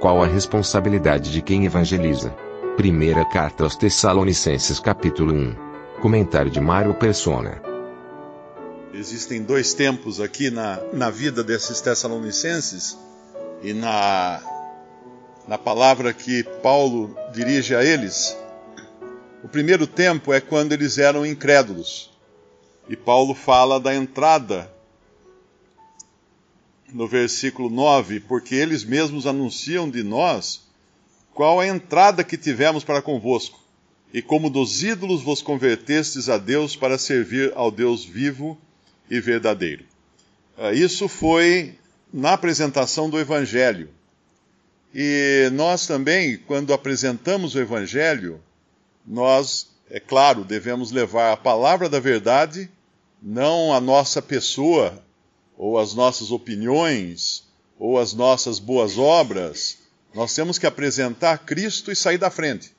Qual a responsabilidade de quem evangeliza? Primeira carta aos Tessalonicenses, capítulo 1. Comentário de Mário Persona. Existem dois tempos aqui na, na vida desses Tessalonicenses e na, na palavra que Paulo dirige a eles. O primeiro tempo é quando eles eram incrédulos. E Paulo fala da entrada no versículo 9, porque eles mesmos anunciam de nós qual a entrada que tivemos para convosco, e como dos ídolos vos convertestes a Deus para servir ao Deus vivo e verdadeiro. Ah, Isso foi na apresentação do Evangelho. E nós também, quando apresentamos o Evangelho, nós, é claro, devemos levar a palavra da verdade, não a nossa pessoa, ou as nossas opiniões, ou as nossas boas obras. Nós temos que apresentar Cristo e sair da frente.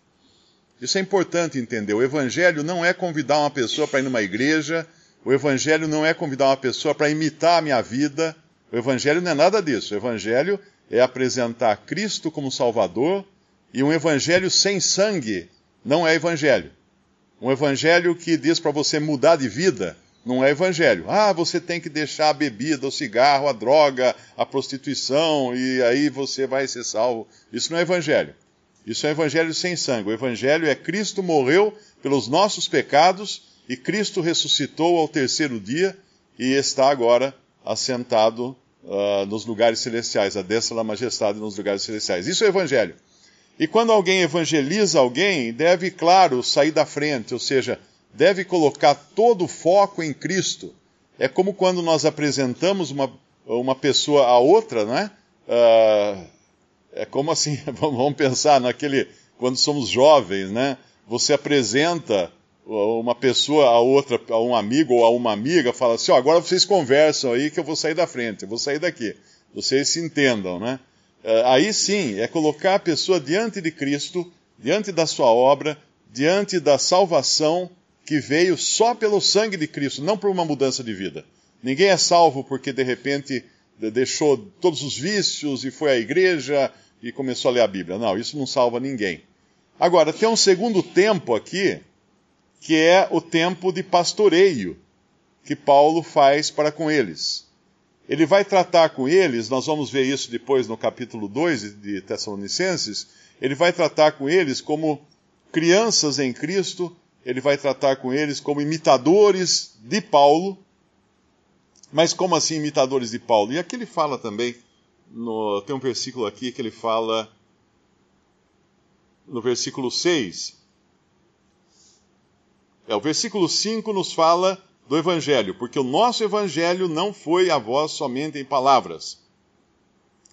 Isso é importante entender. O Evangelho não é convidar uma pessoa para ir numa igreja, o Evangelho não é convidar uma pessoa para imitar a minha vida. O Evangelho não é nada disso. O Evangelho é apresentar Cristo como Salvador e um Evangelho sem sangue não é Evangelho. Um Evangelho que diz para você mudar de vida não é Evangelho. Ah, você tem que deixar a bebida, o cigarro, a droga, a prostituição e aí você vai ser salvo. Isso não é Evangelho. Isso é Evangelho sem sangue. O Evangelho é Cristo morreu pelos nossos pecados e Cristo ressuscitou ao terceiro dia e está agora assentado uh, nos lugares celestiais, a destra da majestade nos lugares celestiais. Isso é Evangelho. E quando alguém evangeliza alguém, deve, claro, sair da frente, ou seja, deve colocar todo o foco em Cristo. É como quando nós apresentamos uma, uma pessoa a outra, não é? Uh, é como assim, vamos pensar naquele, quando somos jovens, né? Você apresenta uma pessoa a outra, a um amigo ou a uma amiga, fala assim, ó, agora vocês conversam aí que eu vou sair da frente, eu vou sair daqui. Vocês se entendam, né? Uh, aí sim, é colocar a pessoa diante de Cristo, diante da sua obra, diante da salvação que veio só pelo sangue de Cristo, não por uma mudança de vida. Ninguém é salvo porque de repente deixou todos os vícios e foi à igreja e começou a ler a Bíblia. Não, isso não salva ninguém. Agora, tem um segundo tempo aqui, que é o tempo de pastoreio que Paulo faz para com eles. Ele vai tratar com eles, nós vamos ver isso depois no capítulo 2 de Tessalonicenses, ele vai tratar com eles como crianças em Cristo, ele vai tratar com eles como imitadores de Paulo. Mas como assim imitadores de Paulo? E aqui ele fala também, no, tem um versículo aqui que ele fala, no versículo 6. É, o versículo 5 nos fala do Evangelho, porque o nosso Evangelho não foi a voz somente em palavras,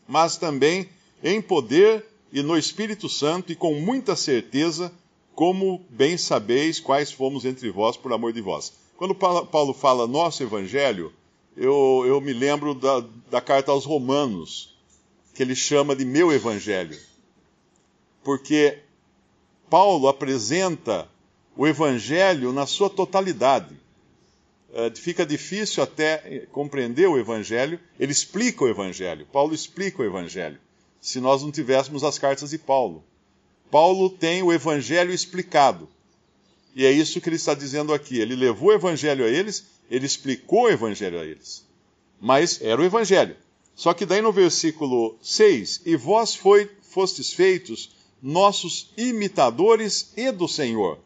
mas também em poder e no Espírito Santo e com muita certeza como bem sabeis quais fomos entre vós por amor de vós. Quando Paulo fala nosso evangelho, eu, eu me lembro da, da carta aos Romanos, que ele chama de meu evangelho. Porque Paulo apresenta o evangelho na sua totalidade. É, fica difícil até compreender o evangelho, ele explica o evangelho. Paulo explica o evangelho, se nós não tivéssemos as cartas de Paulo. Paulo tem o evangelho explicado. E é isso que ele está dizendo aqui. Ele levou o evangelho a eles, ele explicou o evangelho a eles. Mas era o evangelho. Só que daí no versículo 6, e vós foi, fostes feitos nossos imitadores e do Senhor,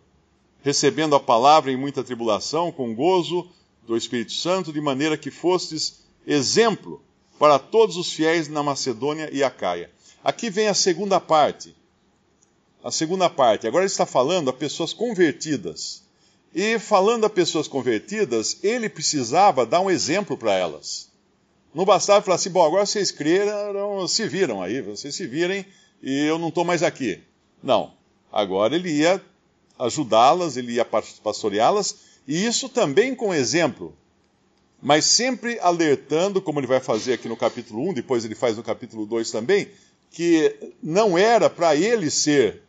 recebendo a palavra em muita tribulação, com gozo do Espírito Santo, de maneira que fostes exemplo para todos os fiéis na Macedônia e Acaia. Aqui vem a segunda parte a segunda parte. Agora ele está falando a pessoas convertidas. E falando a pessoas convertidas, ele precisava dar um exemplo para elas. Não bastava falar assim, bom, agora vocês creram, se viram aí, vocês se virem e eu não estou mais aqui. Não. Agora ele ia ajudá-las, ele ia pastoreá-las, e isso também com exemplo. Mas sempre alertando, como ele vai fazer aqui no capítulo 1, depois ele faz no capítulo 2 também, que não era para ele ser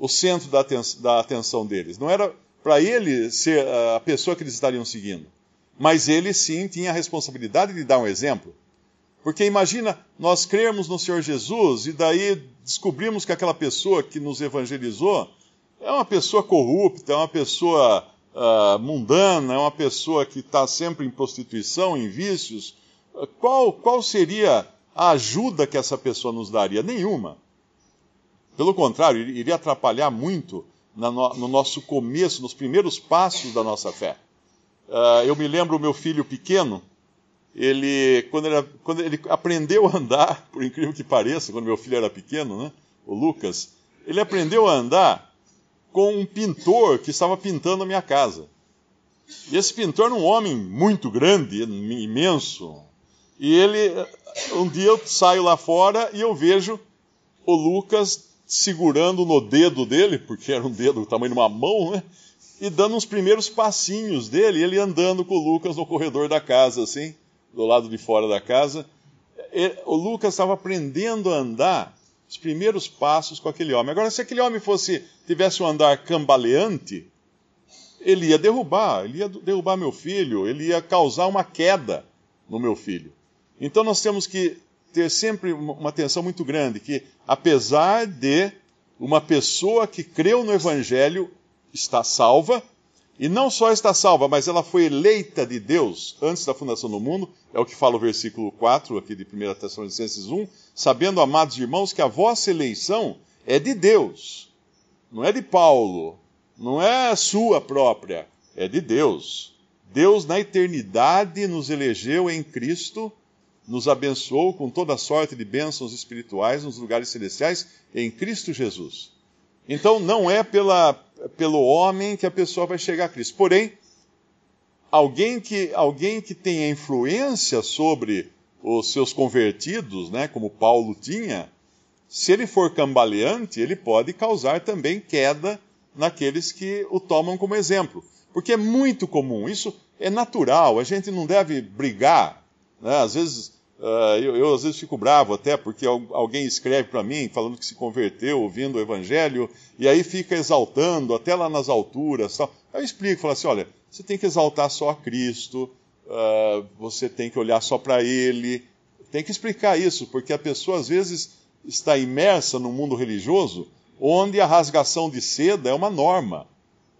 o centro da, aten da atenção deles, não era para ele ser a pessoa que eles estariam seguindo. Mas ele sim tinha a responsabilidade de dar um exemplo. Porque imagina nós crermos no Senhor Jesus e daí descobrimos que aquela pessoa que nos evangelizou é uma pessoa corrupta, é uma pessoa uh, mundana, é uma pessoa que está sempre em prostituição, em vícios. Qual, qual seria a ajuda que essa pessoa nos daria? Nenhuma. Pelo contrário, iria atrapalhar muito no, no nosso começo, nos primeiros passos da nossa fé. Uh, eu me lembro o meu filho pequeno, ele quando, ele quando, ele aprendeu a andar, por incrível que pareça, quando meu filho era pequeno, né, o Lucas, ele aprendeu a andar com um pintor que estava pintando a minha casa. E esse pintor era um homem muito grande, imenso. E ele, um dia eu saio lá fora e eu vejo o Lucas segurando no dedo dele, porque era um dedo do tamanho de uma mão, né? E dando uns primeiros passinhos dele, ele andando com o Lucas no corredor da casa, assim, do lado de fora da casa. O Lucas estava aprendendo a andar os primeiros passos com aquele homem. Agora, se aquele homem fosse tivesse um andar cambaleante, ele ia derrubar, ele ia derrubar meu filho, ele ia causar uma queda no meu filho. Então nós temos que ter sempre uma atenção muito grande que apesar de uma pessoa que creu no evangelho está salva, e não só está salva, mas ela foi eleita de Deus antes da fundação do mundo, é o que fala o versículo 4 aqui de 1 Tessalonicenses 1, sabendo, amados irmãos, que a vossa eleição é de Deus, não é de Paulo, não é sua própria, é de Deus. Deus, na eternidade, nos elegeu em Cristo, nos abençoou com toda sorte de bênçãos espirituais nos lugares celestiais em Cristo Jesus. Então, não é pela pelo homem que a pessoa vai chegar a Cristo. Porém, alguém que, alguém que tenha influência sobre os seus convertidos, né, como Paulo tinha, se ele for cambaleante, ele pode causar também queda naqueles que o tomam como exemplo. Porque é muito comum, isso é natural, a gente não deve brigar. Né? Às vezes Uh, eu, eu, às vezes fico bravo até porque alguém escreve para mim falando que se converteu ouvindo o evangelho e aí fica exaltando até lá nas alturas. Tal. Eu explico, falo assim: olha, você tem que exaltar só a Cristo, uh, você tem que olhar só para Ele. Tem que explicar isso, porque a pessoa às vezes está imersa no mundo religioso onde a rasgação de seda é uma norma,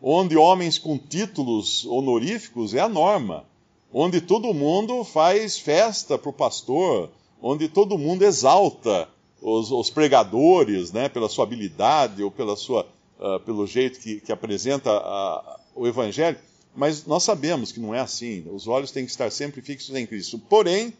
onde homens com títulos honoríficos é a norma onde todo mundo faz festa para o pastor, onde todo mundo exalta os, os, pregadores, né, pela sua habilidade ou pela sua, uh, pelo jeito que, que apresenta a, o evangelho. Mas nós sabemos que não é assim. Os olhos têm que estar sempre fixos em Cristo. Porém,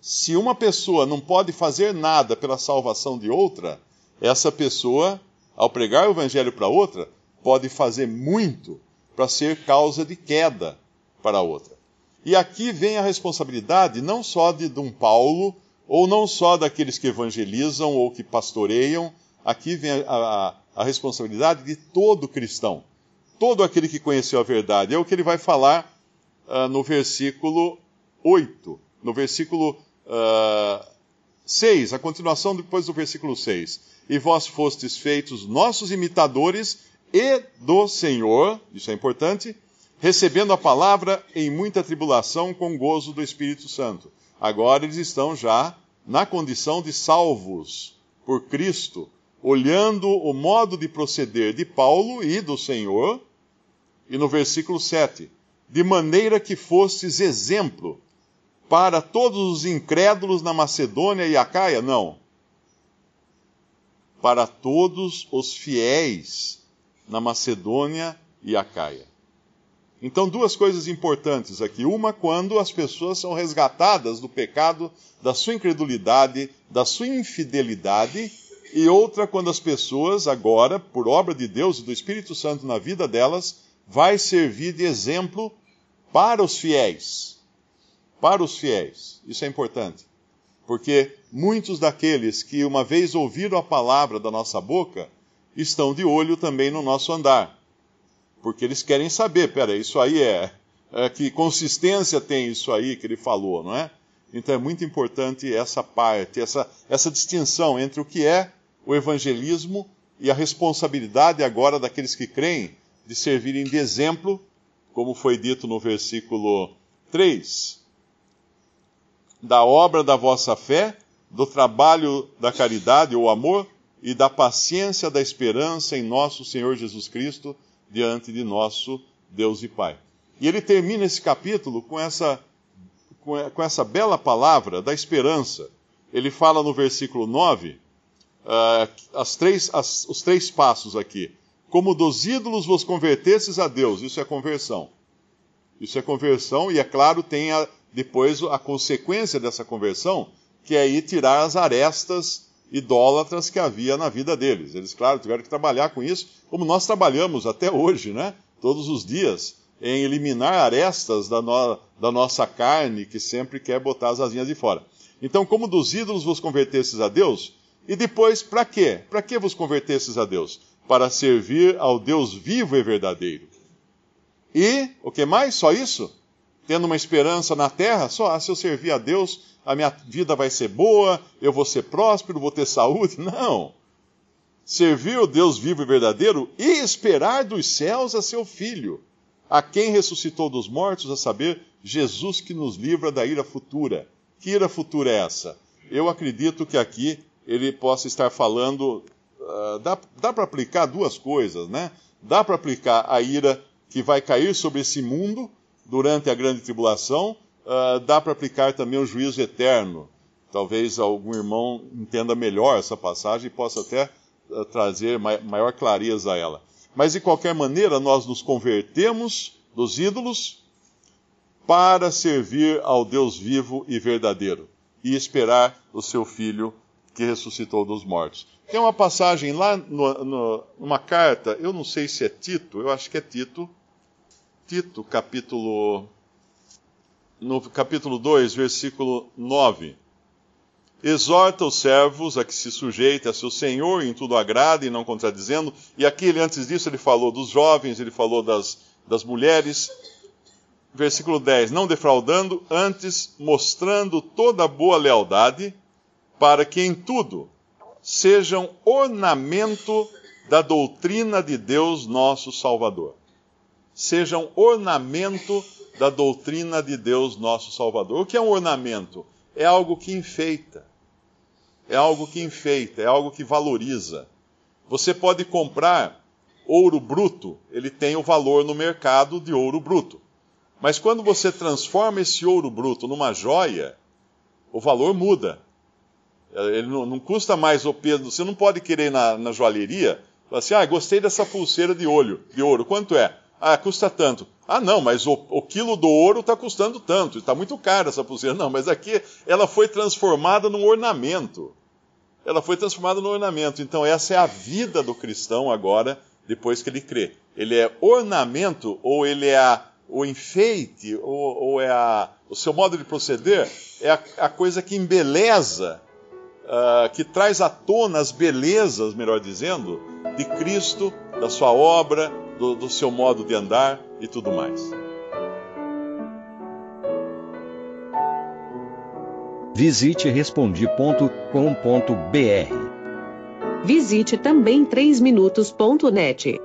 se uma pessoa não pode fazer nada pela salvação de outra, essa pessoa, ao pregar o evangelho para outra, pode fazer muito para ser causa de queda para a outra. E aqui vem a responsabilidade não só de, um Paulo, ou não só daqueles que evangelizam ou que pastoreiam, aqui vem a, a, a responsabilidade de todo cristão, todo aquele que conheceu a verdade. É o que ele vai falar uh, no versículo 8, no versículo uh, ah, 6, a continuação depois do versículo 6. E vós fostes feitos nossos imitadores e do Senhor, isso é importante, recebendo a palavra em muita tribulação com gozo do Espírito Santo. Agora eles estão já na condição de salvos por Cristo, olhando o modo de proceder de Paulo e do Senhor. E no versículo 7, de maneira que fostes exemplo para todos os incrédulos na Macedônia e Acaia? Não. Para todos os fiéis na Macedônia e Acaia. Então, duas coisas importantes aqui. Uma, quando as pessoas são resgatadas do pecado, da sua incredulidade, da sua infidelidade. E outra, quando as pessoas, agora, por obra de Deus e do Espírito Santo na vida delas, vai servir de exemplo para os fiéis, para os fiéis. Isso é importante. Porque muitos daqueles que uma vez ouviram a palavra da nossa boca estão de olho também no nosso andar. Porque eles querem saber, peraí, isso aí é, é que consistência tem isso aí que ele falou, não é? Então é muito importante essa parte, essa, essa distinção entre o que é o evangelismo e a responsabilidade agora daqueles que creem de servirem de exemplo, como foi dito no versículo 3, da obra da vossa fé, do trabalho da caridade ou amor e da paciência da esperança em nosso Senhor Jesus Cristo diante de nosso Deus e Pai. E ele termina esse capítulo com essa, com essa bela palavra da esperança. Ele fala no versículo 9, uh, ah, as três, as, os três passos aqui. Como dos ídolos vos convertesses a Deus, isso é conversão. Isso é conversão, e é claro, tem a, depois a consequência dessa conversão, que é ir tirar as arestas idólatras que havia na vida deles. Eles, claro, tiveram que trabalhar com isso, como nós trabalhamos até hoje, né? Todos os dias, em eliminar arestas da, no, da nossa carne, que sempre quer botar as asinhas de fora. Então, como dos ídolos vos convertesses a Deus, e depois, para quê? Para que vos convertesses a Deus? Para servir ao Deus vivo e verdadeiro. E, o que mais? Só isso? Tendo uma esperança na terra? Só, ah, se eu servir a Deus, a minha vida vai ser boa, eu vou ser próspero, vou ter saúde. Não. Servir o Deus vivo e verdadeiro e esperar dos céus a seu Filho, a quem ressuscitou dos mortos, a saber, Jesus que nos livra da ira futura. Que ira futura é essa? Eu acredito que aqui ele possa estar falando. Uh, dá dá para aplicar duas coisas, né? Dá para aplicar a ira que vai cair sobre esse mundo durante a grande tribulação, uh, dá para aplicar também o juízo eterno. Talvez algum irmão entenda melhor essa passagem e possa até uh, trazer mai maior clareza a ela. Mas de qualquer maneira, nós nos convertemos dos ídolos para servir ao Deus vivo e verdadeiro e esperar o seu Filho que ressuscitou dos mortos. Tem uma passagem lá no, no, carta, eu não sei se é Tito, eu acho que é Tito, Tito, capítulo no capítulo 2, versículo 9. Exorta os servos a que se sujeitem a seu senhor em tudo agrada e não contradizendo. E aqui, ele, antes disso, ele falou dos jovens, ele falou das, das mulheres. Versículo 10: Não defraudando, antes mostrando toda boa lealdade, para que em tudo sejam ornamento da doutrina de Deus nosso Salvador. Sejam ornamento da doutrina de Deus nosso Salvador. O que é um ornamento? É algo que enfeita. É algo que enfeita, é algo que valoriza. Você pode comprar ouro bruto, ele tem o valor no mercado de ouro bruto. Mas quando você transforma esse ouro bruto numa joia, o valor muda. Ele não, não custa mais o peso. Você não pode querer na, na joalheria falar assim: ah, gostei dessa pulseira de olho, de ouro. Quanto é? Ah, custa tanto. Ah, não, mas o, o quilo do ouro está custando tanto, está muito caro essa pulseira. Não, mas aqui ela foi transformada num ornamento. Ela foi transformada num ornamento. Então, essa é a vida do cristão agora, depois que ele crê. Ele é ornamento, ou ele é a, o enfeite, ou, ou, é a, o seu modo de proceder, é a, a coisa que embeleza, uh, que traz à tona as belezas, melhor dizendo, de Cristo, da sua obra, do, do seu modo de andar e tudo mais. Visite respondi.com.br. Visite também 3minutos.net.